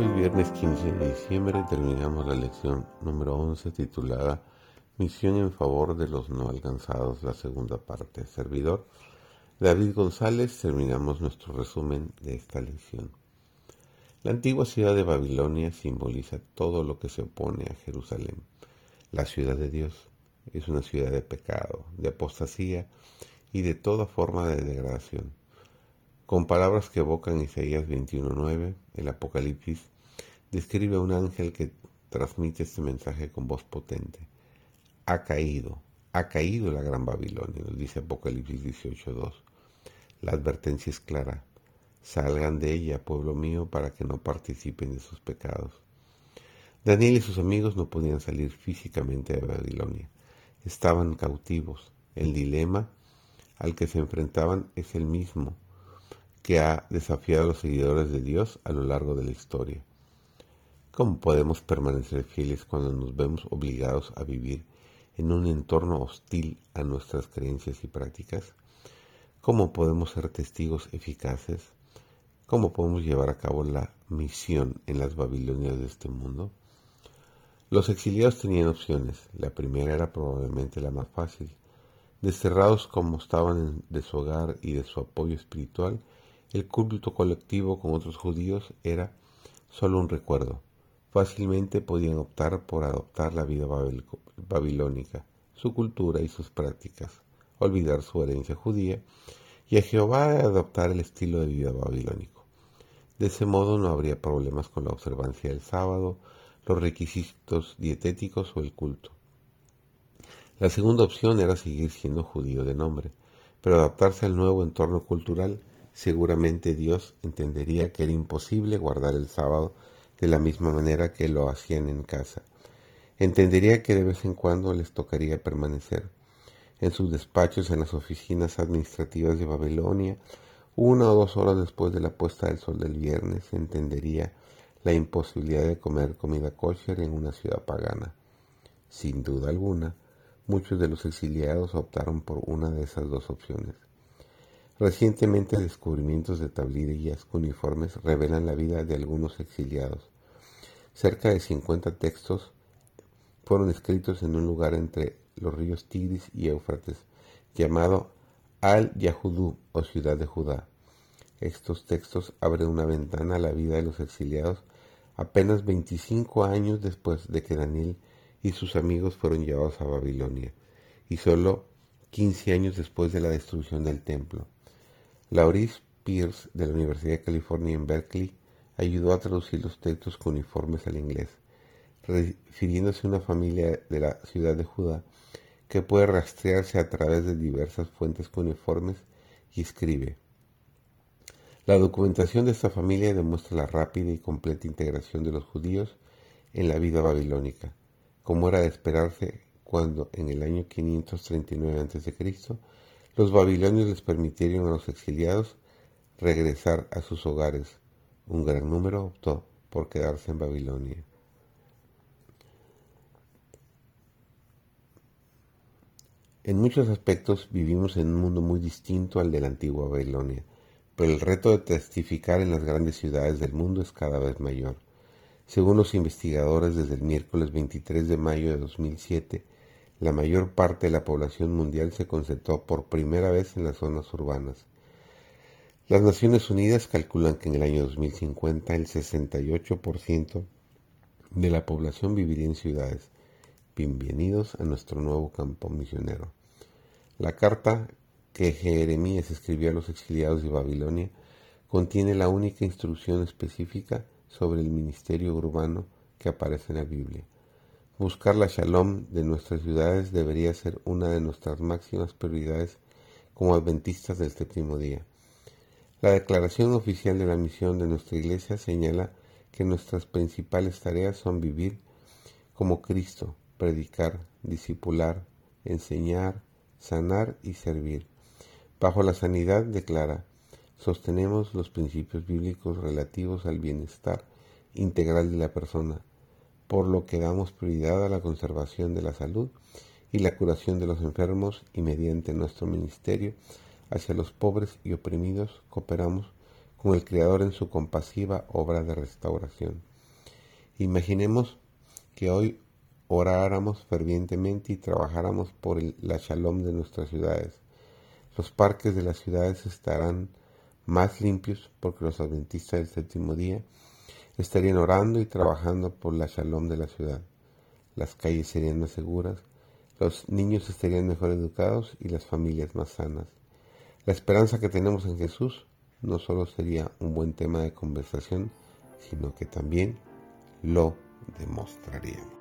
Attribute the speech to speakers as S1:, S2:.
S1: Hoy viernes 15 de diciembre terminamos la lección número 11 titulada Misión en favor de los no alcanzados, la segunda parte. Servidor David González, terminamos nuestro resumen de esta lección. La antigua ciudad de Babilonia simboliza todo lo que se opone a Jerusalén. La ciudad de Dios es una ciudad de pecado, de apostasía y de toda forma de degradación. Con palabras que evocan Isaías 21.9, el Apocalipsis describe a un ángel que transmite este mensaje con voz potente. Ha caído, ha caído la gran Babilonia, nos dice Apocalipsis 18.2. La advertencia es clara. Salgan de ella, pueblo mío, para que no participen de sus pecados. Daniel y sus amigos no podían salir físicamente de Babilonia. Estaban cautivos. El dilema al que se enfrentaban es el mismo que ha desafiado a los seguidores de Dios a lo largo de la historia. ¿Cómo podemos permanecer fieles cuando nos vemos obligados a vivir en un entorno hostil a nuestras creencias y prácticas? ¿Cómo podemos ser testigos eficaces? ¿Cómo podemos llevar a cabo la misión en las Babilonias de este mundo? Los exiliados tenían opciones. La primera era probablemente la más fácil. Desterrados como estaban de su hogar y de su apoyo espiritual, el culto colectivo con otros judíos era solo un recuerdo. Fácilmente podían optar por adoptar la vida babilónica, su cultura y sus prácticas, olvidar su herencia judía y a Jehová adoptar el estilo de vida babilónico. De ese modo no habría problemas con la observancia del sábado, los requisitos dietéticos o el culto. La segunda opción era seguir siendo judío de nombre, pero adaptarse al nuevo entorno cultural seguramente Dios entendería que era imposible guardar el sábado de la misma manera que lo hacían en casa. Entendería que de vez en cuando les tocaría permanecer en sus despachos en las oficinas administrativas de Babilonia, una o dos horas después de la puesta del sol del viernes, entendería la imposibilidad de comer comida kosher en una ciudad pagana. Sin duda alguna, muchos de los exiliados optaron por una de esas dos opciones. Recientemente descubrimientos de tablillas uniformes revelan la vida de algunos exiliados. Cerca de 50 textos fueron escritos en un lugar entre los ríos Tigris y Éufrates, llamado Al-Yahudú o Ciudad de Judá. Estos textos abren una ventana a la vida de los exiliados apenas 25 años después de que Daniel y sus amigos fueron llevados a Babilonia, y solo 15 años después de la destrucción del templo. Laurice Pierce de la Universidad de California en Berkeley ayudó a traducir los textos uniformes al inglés, refiriéndose a una familia de la ciudad de Judá que puede rastrearse a través de diversas fuentes uniformes y escribe. La documentación de esta familia demuestra la rápida y completa integración de los judíos en la vida babilónica, como era de esperarse cuando en el año 539 a.C. Los babilonios les permitieron a los exiliados regresar a sus hogares. Un gran número optó por quedarse en Babilonia. En muchos aspectos vivimos en un mundo muy distinto al de la antigua Babilonia, pero el reto de testificar en las grandes ciudades del mundo es cada vez mayor. Según los investigadores, desde el miércoles 23 de mayo de 2007, la mayor parte de la población mundial se concentró por primera vez en las zonas urbanas. Las Naciones Unidas calculan que en el año 2050 el 68% de la población viviría en ciudades. Bienvenidos a nuestro nuevo campo misionero. La carta que Jeremías escribió a los exiliados de Babilonia contiene la única instrucción específica sobre el ministerio urbano que aparece en la Biblia. Buscar la shalom de nuestras ciudades debería ser una de nuestras máximas prioridades como adventistas del séptimo día. La declaración oficial de la misión de nuestra iglesia señala que nuestras principales tareas son vivir como Cristo, predicar, discipular, enseñar, sanar y servir. Bajo la sanidad declara, sostenemos los principios bíblicos relativos al bienestar integral de la persona, por lo que damos prioridad a la conservación de la salud y la curación de los enfermos y mediante nuestro ministerio hacia los pobres y oprimidos cooperamos con el Creador en su compasiva obra de restauración. Imaginemos que hoy oráramos fervientemente y trabajáramos por la shalom de nuestras ciudades. Los parques de las ciudades estarán más limpios porque los adventistas del séptimo día estarían orando y trabajando por la shalom de la ciudad. Las calles serían más seguras, los niños estarían mejor educados y las familias más sanas. La esperanza que tenemos en Jesús no solo sería un buen tema de conversación, sino que también lo demostraríamos.